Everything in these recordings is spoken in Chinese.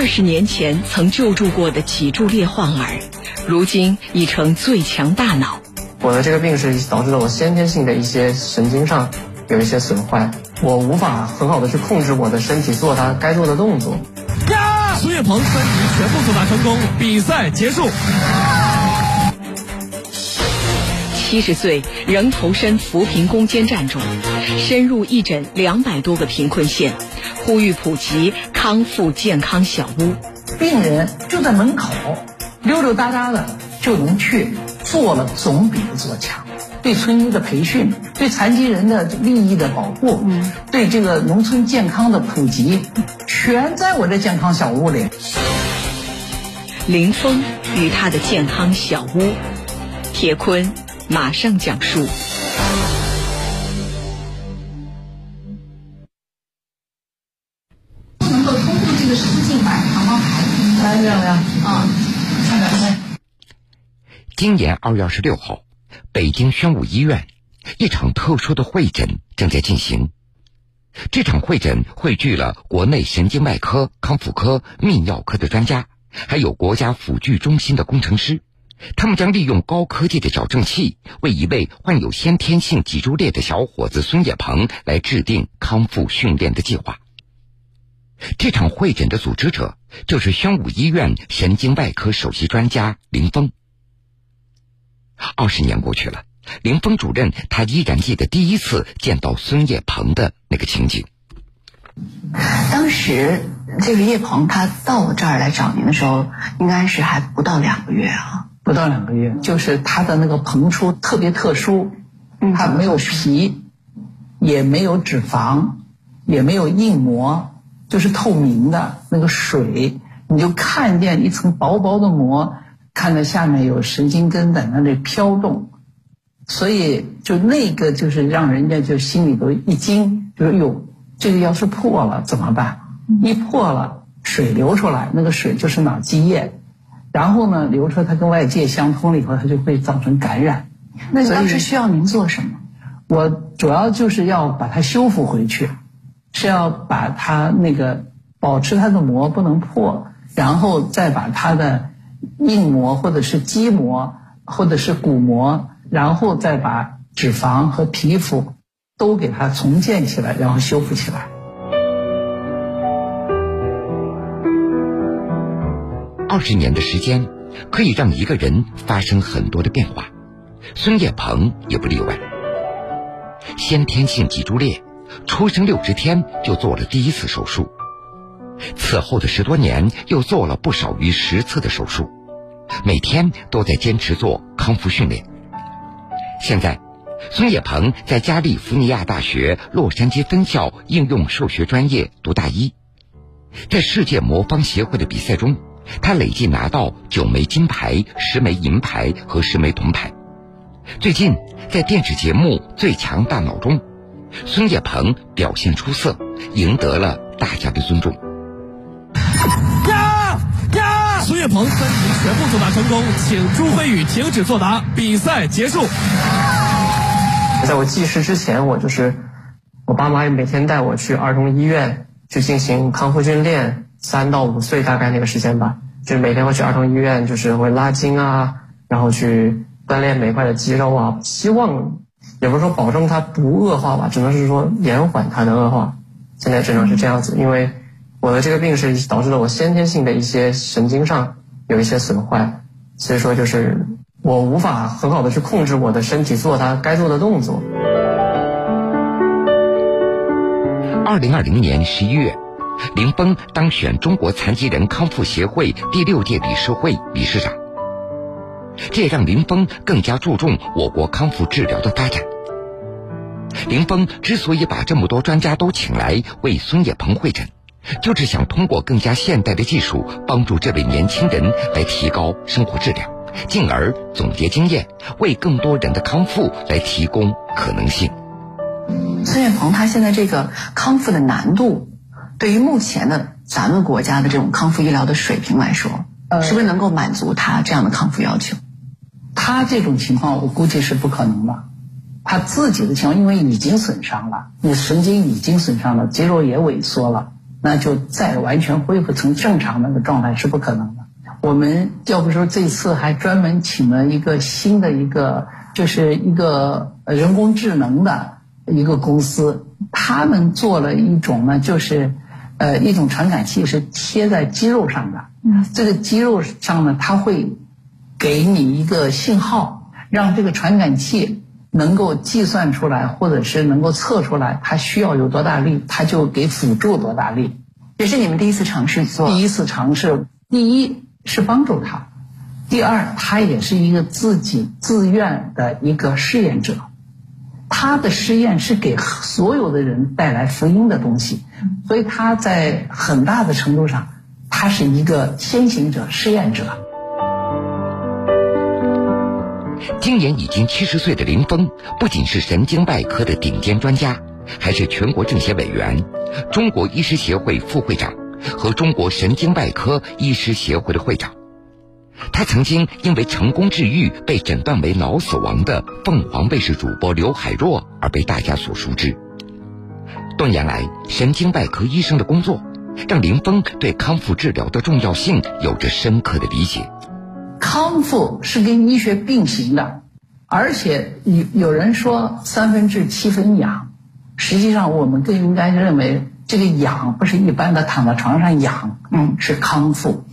二十年前曾救助过的脊柱裂患儿，如今已成最强大脑。我的这个病是导致了我先天性的一些神经上有一些损坏，我无法很好的去控制我的身体做它该做的动作。呀！孙悦鹏三题全部作答成功，比赛结束。七十岁仍投身扶贫攻坚战中，深入义诊两百多个贫困县，呼吁普及康复健康小屋。病人就在门口，溜溜达达的就能去，做了总比不做强。对村医的培训，对残疾人的利益的保护，对这个农村健康的普及，全在我的健康小屋里。林峰与他的健康小屋，铁坤。马上讲述。今年二月二十六号，北京宣武医院一场特殊的会诊正在进行。这场会诊汇聚了国内神经外科、康复科、泌尿科的专家，还有国家辅具中心的工程师。他们将利用高科技的矫正器，为一位患有先天性脊柱裂的小伙子孙叶鹏来制定康复训练的计划。这场会诊的组织者就是宣武医院神经外科首席专家林峰。二十年过去了，林峰主任他依然记得第一次见到孙叶鹏的那个情景。当时这个叶鹏他到这儿来找您的时候，应该是还不到两个月啊。不到两个月，就是他的那个膨出特别特殊，他没有皮，也没有脂肪，也没有硬膜，就是透明的那个水，你就看见一层薄薄的膜，看到下面有神经根在那里飘动，所以就那个就是让人家就心里头一惊，就是哟，这个要是破了怎么办？一破了，水流出来，那个水就是脑积液。然后呢，流出来它跟外界相通了以后，它就会造成感染。那当时需要您做什么？我主要就是要把它修复回去，是要把它那个保持它的膜不能破，然后再把它的硬膜或者是肌膜或者是骨膜，然后再把脂肪和皮肤都给它重建起来，然后修复起来。二十年的时间，可以让一个人发生很多的变化，孙叶鹏也不例外。先天性脊柱裂，出生六十天就做了第一次手术，此后的十多年又做了不少于十次的手术，每天都在坚持做康复训练。现在，孙叶鹏在加利福尼亚大学洛杉矶分校应用数学专业读大一，在世界魔方协会的比赛中。他累计拿到九枚金牌、十枚银牌和十枚铜牌。最近在电视节目《最强大脑》中，孙叶鹏表现出色，赢得了大家的尊重。岳！鹏三题全部作答成功，请朱飞宇停止作答，比赛结束。在我记事之前，我就是我爸妈也每天带我去儿童医院去进行康复训练。三到五岁大概那个时间吧，就是每天会去儿童医院，就是会拉筋啊，然后去锻炼每块的肌肉啊，希望也不是说保证它不恶化吧，只能是说延缓它的恶化。现在只能是这样子，因为我的这个病是导致了我先天性的一些神经上有一些损坏，所以说就是我无法很好的去控制我的身体做它该做的动作。二零二零年十一月。林峰当选中国残疾人康复协会第六届理事会理事长，这也让林峰更加注重我国康复治疗的发展。林峰之所以把这么多专家都请来为孙叶鹏会诊，就是想通过更加现代的技术，帮助这位年轻人来提高生活质量，进而总结经验，为更多人的康复来提供可能性。孙艳鹏他现在这个康复的难度。对于目前的咱们国家的这种康复医疗的水平来说，呃是不是能够满足他这样的康复要求？他这种情况我估计是不可能的。他自己的情况，因为已经损伤了，你神经已经损伤了，肌肉也萎缩了，那就再完全恢复成正常那个状态是不可能的。我们要不说这次还专门请了一个新的一个，就是一个人工智能的一个公司，他们做了一种呢，就是呃一种传感器是贴在肌肉上的，这个肌肉上呢，它会给你一个信号，让这个传感器能够计算出来，或者是能够测出来它需要有多大力，它就给辅助多大力。这是你们第一次尝试做？第一次尝试，第一是帮助他，第二他也是一个自己自愿的一个试验者，他的试验是给所有的人带来福音的东西，所以他在很大的程度上，他是一个先行者、试验者。今年已经七十岁的林峰，不仅是神经外科的顶尖专家。还是全国政协委员、中国医师协会副会长和中国神经外科医师协会的会长。他曾经因为成功治愈被诊断为脑死亡的凤凰卫视主播刘海若而被大家所熟知。多年来，神经外科医生的工作让林峰对康复治疗的重要性有着深刻的理解。康复是跟医学并行的，而且有有人说三分治七分养。实际上，我们更应该认为，这个养不是一般的躺在床上养，嗯，是康复。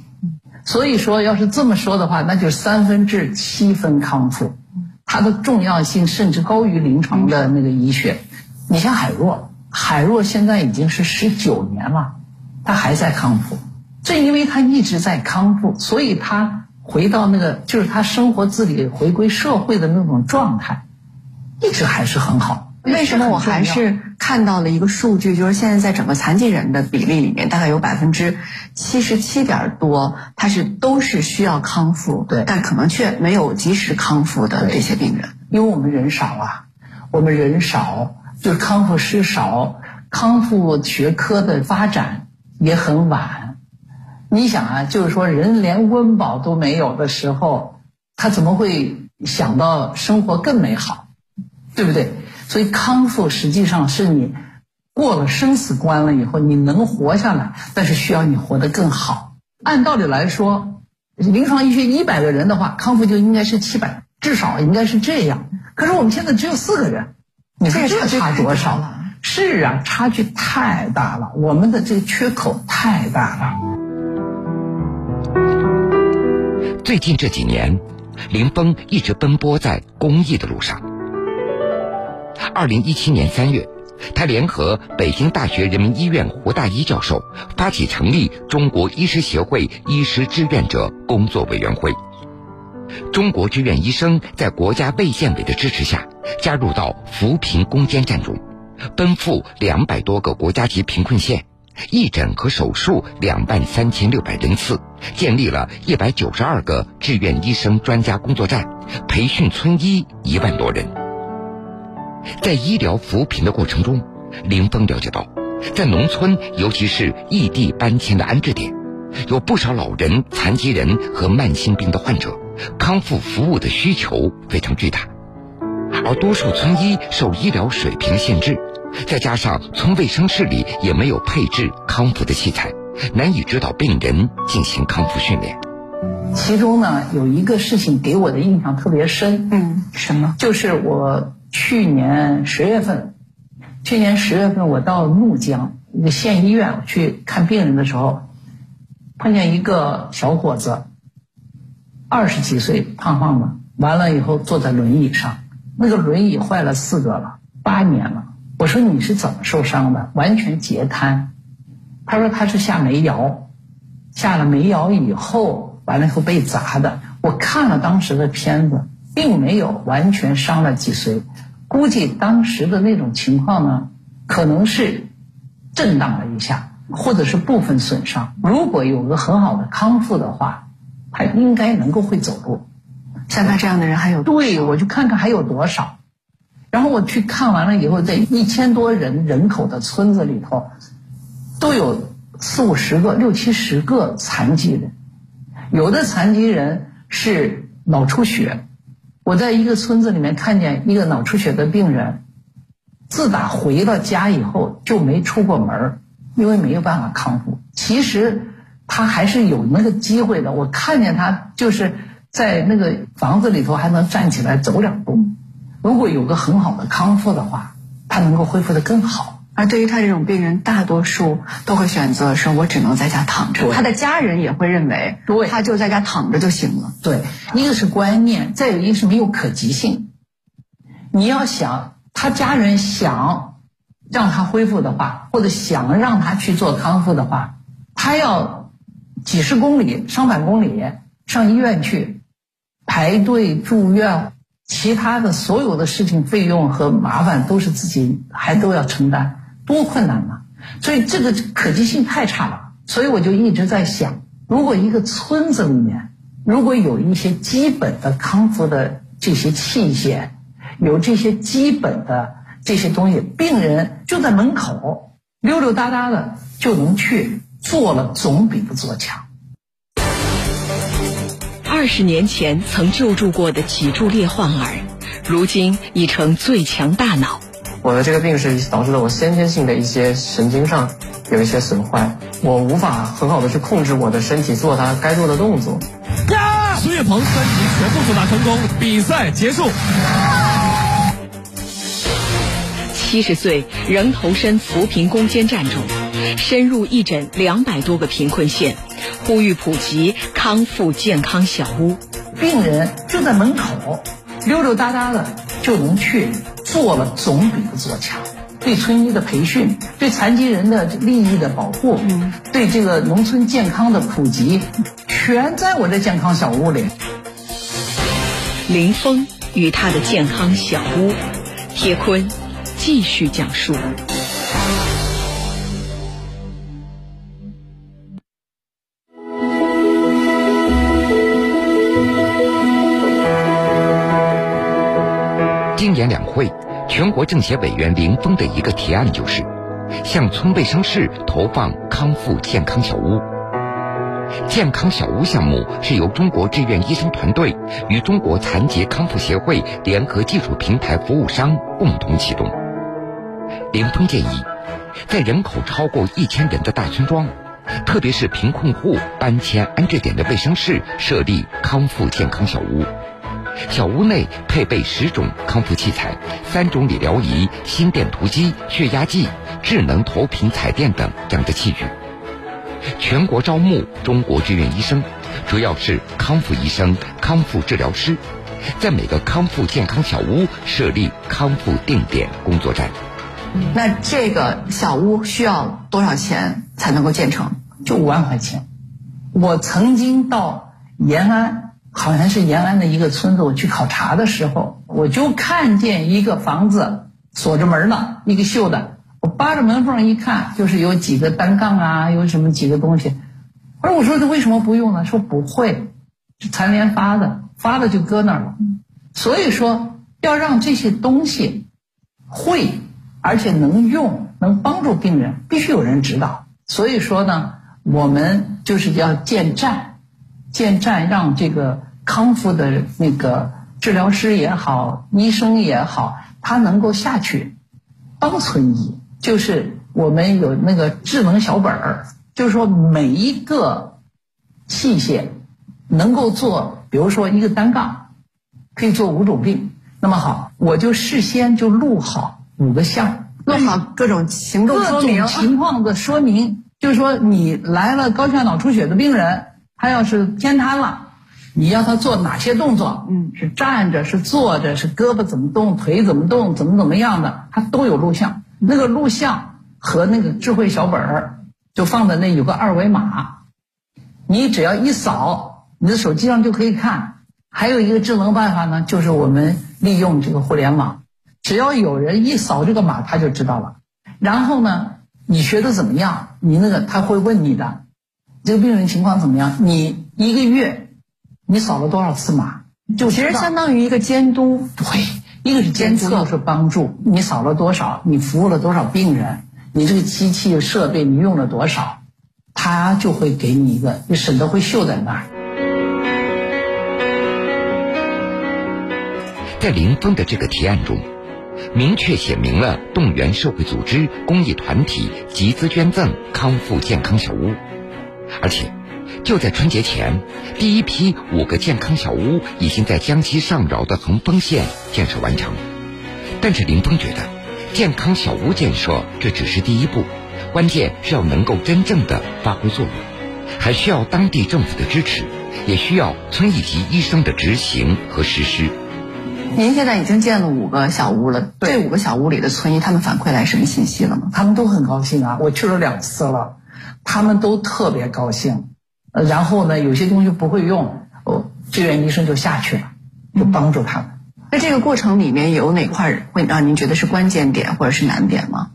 所以说，要是这么说的话，那就三分治七分康复，它的重要性甚至高于临床的那个医学。你像海若，海若现在已经是十九年了，他还在康复。正因为他一直在康复，所以他回到那个就是他生活自理、回归社会的那种状态，一直还是很好。为什么我还是看到了一个数据，就是现在在整个残疾人的比例里面，大概有百分之七十七点多，他是都是需要康复，对，但可能却没有及时康复的这些病人，因为我们人少啊，我们人少，就是康复师少，康复学科的发展也很晚。你想啊，就是说人连温饱都没有的时候，他怎么会想到生活更美好，对不对？所以康复实际上是你过了生死关了以后，你能活下来，但是需要你活得更好。按道理来说，临床医学一百个人的话，康复就应该是七百，至少应该是这样。可是我们现在只有四个人，你说这差多少了？是啊，差距太大了，我们的这个缺口太大了。最近这几年，林峰一直奔波在公益的路上。二零一七年三月，他联合北京大学人民医院胡大一教授，发起成立中国医师协会医师志愿者工作委员会。中国志愿医生在国家卫健委的支持下，加入到扶贫攻坚战中，奔赴两百多个国家级贫困县，义诊和手术两万三千六百人次，建立了一百九十二个志愿医生专家工作站，培训村医一万多人。在医疗扶贫的过程中，林峰了解到，在农村，尤其是异地搬迁的安置点，有不少老人、残疾人和慢性病的患者，康复服务的需求非常巨大，而多数村医受医疗水平限制，再加上村卫生室里也没有配置康复的器材，难以指导病人进行康复训练。其中呢，有一个事情给我的印象特别深，嗯，什么？就是我。去年十月份，去年十月份我到怒江一个县医院去看病人的时候，碰见一个小伙子，二十几岁，胖胖的，完了以后坐在轮椅上，那个轮椅坏了四个了，八年了。我说你是怎么受伤的？完全截瘫。他说他是下煤窑，下了煤窑以后，完了以后被砸的。我看了当时的片子。并没有完全伤了脊髓，估计当时的那种情况呢，可能是震荡了一下，或者是部分损伤。如果有个很好的康复的话，他应该能够会走路。像他这样的人还有对，我就看看还有多少。然后我去看完了以后，在一千多人人口的村子里头，都有四五十个、六七十个残疾人，有的残疾人是脑出血。我在一个村子里面看见一个脑出血的病人，自打回到家以后就没出过门因为没有办法康复。其实他还是有那个机会的。我看见他就是在那个房子里头还能站起来走两步。如果有个很好的康复的话，他能够恢复的更好。而对于他这种病人，大多数都会选择说：“我只能在家躺着。”他的家人也会认为，对，他就在家躺着就行了。对，一个是观念，再有一个是没有可及性。你要想他家人想让他恢复的话，或者想让他去做康复的话，他要几十公里、上百公里上医院去排队住院。其他的所有的事情费用和麻烦都是自己还都要承担，多困难呐！所以这个可及性太差了。所以我就一直在想，如果一个村子里面如果有一些基本的康复的这些器械，有这些基本的这些东西，病人就在门口溜溜达达的就能去做了，总比不做强。二十年前曾救助过的脊柱裂患儿，如今已成最强大脑。我的这个病是导致了我先天性的一些神经上有一些损坏，我无法很好的去控制我的身体做它该做的动作。呀！孙悦鹏三级全部作答成功，比赛结束。七十岁仍投身扶贫攻坚战中，深入义诊两百多个贫困县。呼吁普及康复健康小屋，病人就在门口溜溜达达的就能去做了，总比不做强。对村医的培训，对残疾人的利益的保护，对这个农村健康的普及，全在我这健康小屋里。林峰与他的健康小屋，铁坤继续讲述。今年两会，全国政协委员林峰的一个提案就是，向村卫生室投放康复健康小屋。健康小屋项目是由中国志愿医生团队与中国残疾康复协会联合技术平台服务商共同启动。林峰建议，在人口超过一千人的大村庄，特别是贫困户搬迁安置点的卫生室设立康复健康小屋。小屋内配备十种康复器材、三种理疗仪、心电图机、血压计、智能投屏彩电等这样的器具。全国招募中国志愿医生，主要是康复医生、康复治疗师，在每个康复健康小屋设立康复定点工作站。那这个小屋需要多少钱才能够建成？就五万块钱。我曾经到延安。好像是延安的一个村子，我去考察的时候，我就看见一个房子锁着门呢，一个锈的。我扒着门缝一看，就是有几个单杠啊，有什么几个东西。而我说这为什么不用呢？说不会，是残联发的，发的就搁那儿了。所以说要让这些东西会，而且能用，能帮助病人，必须有人指导。所以说呢，我们就是要建站，建站让这个。康复的那个治疗师也好，医生也好，他能够下去帮村医，就是我们有那个智能小本儿，就是说每一个器械能够做，比如说一个单杠可以做五种病，那么好，我就事先就录好五个项，录好各种行动说明，各种情况的说明，就是说你来了高血压脑出血的病人，他要是偏瘫了。你要他做哪些动作？嗯，是站着，是坐着，是胳膊怎么动，腿怎么动，怎么怎么样的，他都有录像。那个录像和那个智慧小本儿就放在那，有个二维码，你只要一扫，你的手机上就可以看。还有一个智能办法呢，就是我们利用这个互联网，只要有人一扫这个码，他就知道了。然后呢，你学的怎么样？你那个他会问你的，这个病人情况怎么样？你一个月。你扫了多少次码？就其实相当于一个监督。对，一个是监测，是帮助。你扫了多少？你服务了多少病人？你这个机器设备你用了多少？他就会给你一个，你省得会秀在那儿。在林峰的这个提案中，明确写明了动员社会组织、公益团体集资捐赠康复健康小屋，而且就在春节前，第一批五个健康小屋已经在江西上饶的横峰县建设完成。但是林峰觉得，健康小屋建设这只是第一步，关键是要能够真正的发挥作用，还需要当地政府的支持，也需要村一级医生的执行和实施。您现在已经建了五个小屋了，这五个小屋里的村医他们反馈来什么信息了吗？他们都很高兴啊，我去了两次了，他们都特别高兴。呃，然后呢，有些东西不会用，哦，志愿医生就下去了，就帮助他们。那这个过程里面有哪块会让您觉得是关键点或者是难点吗？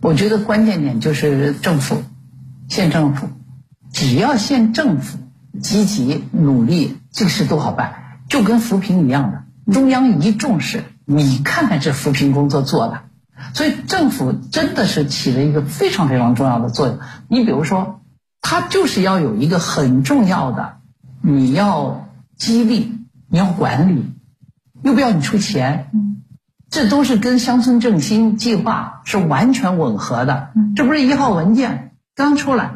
我觉得关键点就是政府，县政府，只要县政府积极努力，这个事都好办，就跟扶贫一样的。中央一重视，你看看这扶贫工作做的，所以政府真的是起了一个非常非常重要的作用。你比如说，它就是要有一个很重要的，你要激励，你要管理，又不要你出钱，这都是跟乡村振兴计划是完全吻合的。这不是一号文件刚出来，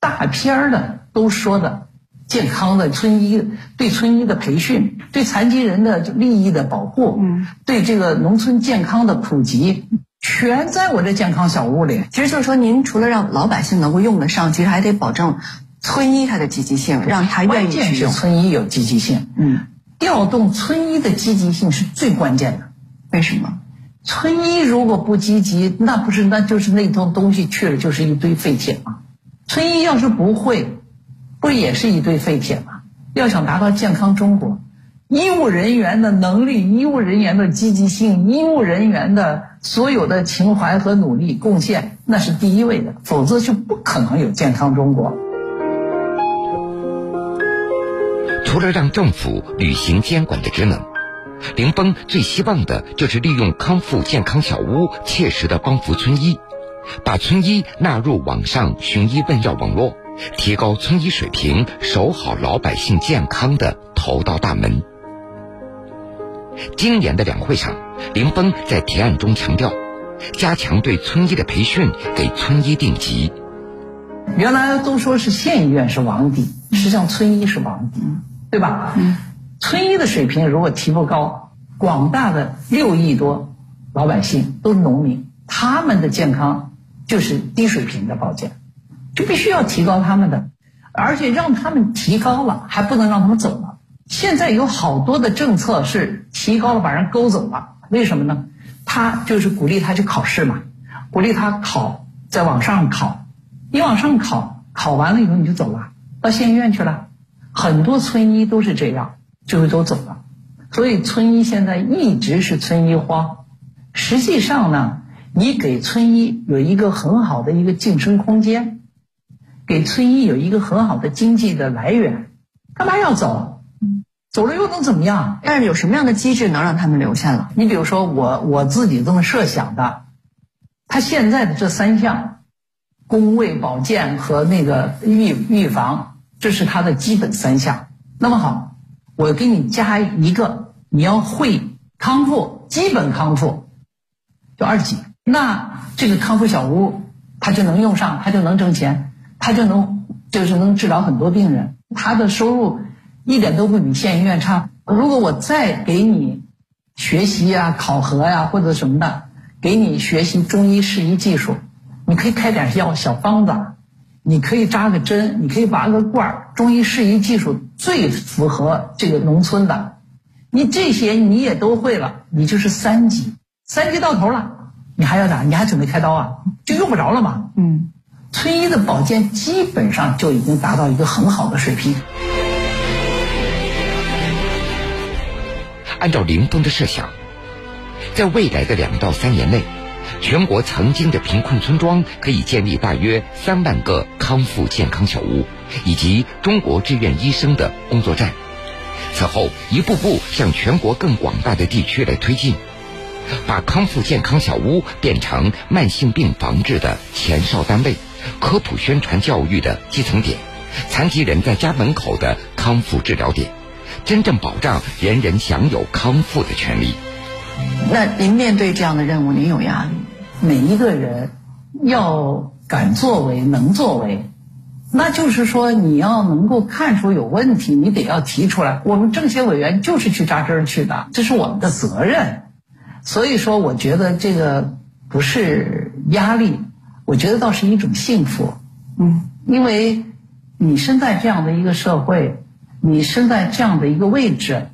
大片儿的都说的。健康的村医对村医的培训，对残疾人的利益的保护，嗯，对这个农村健康的普及，全在我这健康小屋里。其实就是说，您除了让老百姓能够用得上，其实还得保证村医他的积极性，让他愿意去用。村医有积极性，嗯，调动村医的积极性是最关键的。为什么？村医如果不积极，那不是那就是那套东西去了就是一堆废铁吗？村医要是不会。不也是一堆废铁吗？要想达到健康中国，医务人员的能力、医务人员的积极性、医务人员的所有的情怀和努力贡献，那是第一位的，否则就不可能有健康中国。除了让政府履行监管的职能，林峰最希望的就是利用康复健康小屋，切实的帮扶村医，把村医纳入网上寻医问药网络。提高村医水平，守好老百姓健康的头道大门。今年的两会上，林峰在提案中强调，加强对村医的培训，给村医定级。原来都说是县医院是王底，实际上村医是王底，对吧？嗯。村医的水平如果提不高，广大的六亿多老百姓都是农民，他们的健康就是低水平的保健。就必须要提高他们的，而且让他们提高了，还不能让他们走了。现在有好多的政策是提高了把人勾走了，为什么呢？他就是鼓励他去考试嘛，鼓励他考，再往上考，你往上考，考完了以后你就走了，到县医院去了。很多村医都是这样，就是都走了。所以村医现在一直是村医荒。实际上呢，你给村医有一个很好的一个晋升空间。给村医有一个很好的经济的来源，干嘛要走？走了又能怎么样？但是有什么样的机制能让他们留下来？你比如说我我自己这么设想的，他现在的这三项，工位保健和那个预预防，这是他的基本三项。那么好，我给你加一个，你要会康复，基本康复，就二级。那这个康复小屋，他就能用上，他就能挣钱。他就能就是能治疗很多病人，他的收入一点都不比县医院差。如果我再给你学习呀、考核呀或者什么的，给你学习中医适宜技术，你可以开点药小方子，你可以扎个针，你可以拔个罐儿。中医适宜技术最符合这个农村的，你这些你也都会了，你就是三级，三级到头了，你还要咋？你还准备开刀啊？就用不着了嘛。嗯。村医的保健基本上就已经达到一个很好的水平。按照林峰的设想，在未来的两到三年内，全国曾经的贫困村庄可以建立大约三万个康复健康小屋，以及中国志愿医生的工作站。此后，一步步向全国更广大的地区来推进，把康复健康小屋变成慢性病防治的前哨单位。科普宣传教育的基层点，残疾人在家门口的康复治疗点，真正保障人人享有康复的权利。那您面对这样的任务，您有压力？每一个人要敢作为，能作为，那就是说你要能够看出有问题，你得要提出来。我们政协委员就是去扎针去的，这是我们的责任。所以说，我觉得这个不是压力，我觉得倒是一种幸福。嗯，因为你身在这样的一个社会，你身在这样的一个位置，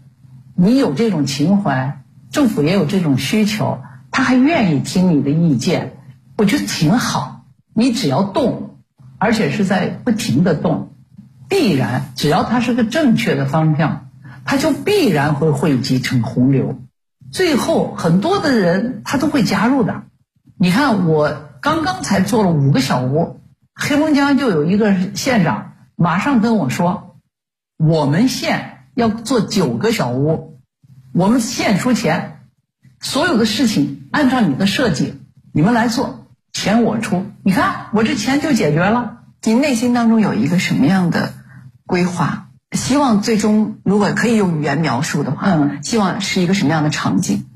你有这种情怀，政府也有这种需求，他还愿意听你的意见，我觉得挺好。你只要动，而且是在不停的动，必然只要它是个正确的方向，它就必然会汇集成洪流。最后很多的人他都会加入的。你看，我刚刚才做了五个小屋，黑龙江就有一个县长马上跟我说，我们县要做九个小屋，我们县出钱，所有的事情按照你的设计，你们来做，钱我出。你看，我这钱就解决了。您内心当中有一个什么样的规划？希望最终如果可以用语言描述的话，嗯，希望是一个什么样的场景？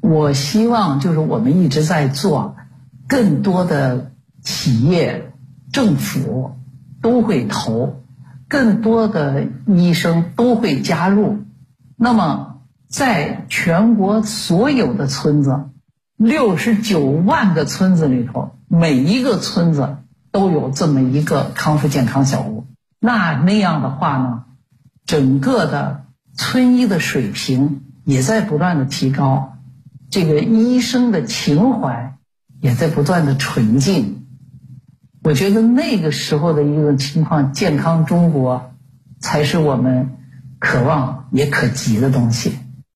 我希望就是我们一直在做，更多的企业、政府都会投，更多的医生都会加入。那么，在全国所有的村子，六十九万个村子里头，每一个村子都有这么一个康复健康小屋。那那样的话呢？整个的村医的水平也在不断的提高，这个医生的情怀也在不断的纯净。我觉得那个时候的一个情况，健康中国才是我们渴望也可及的东西。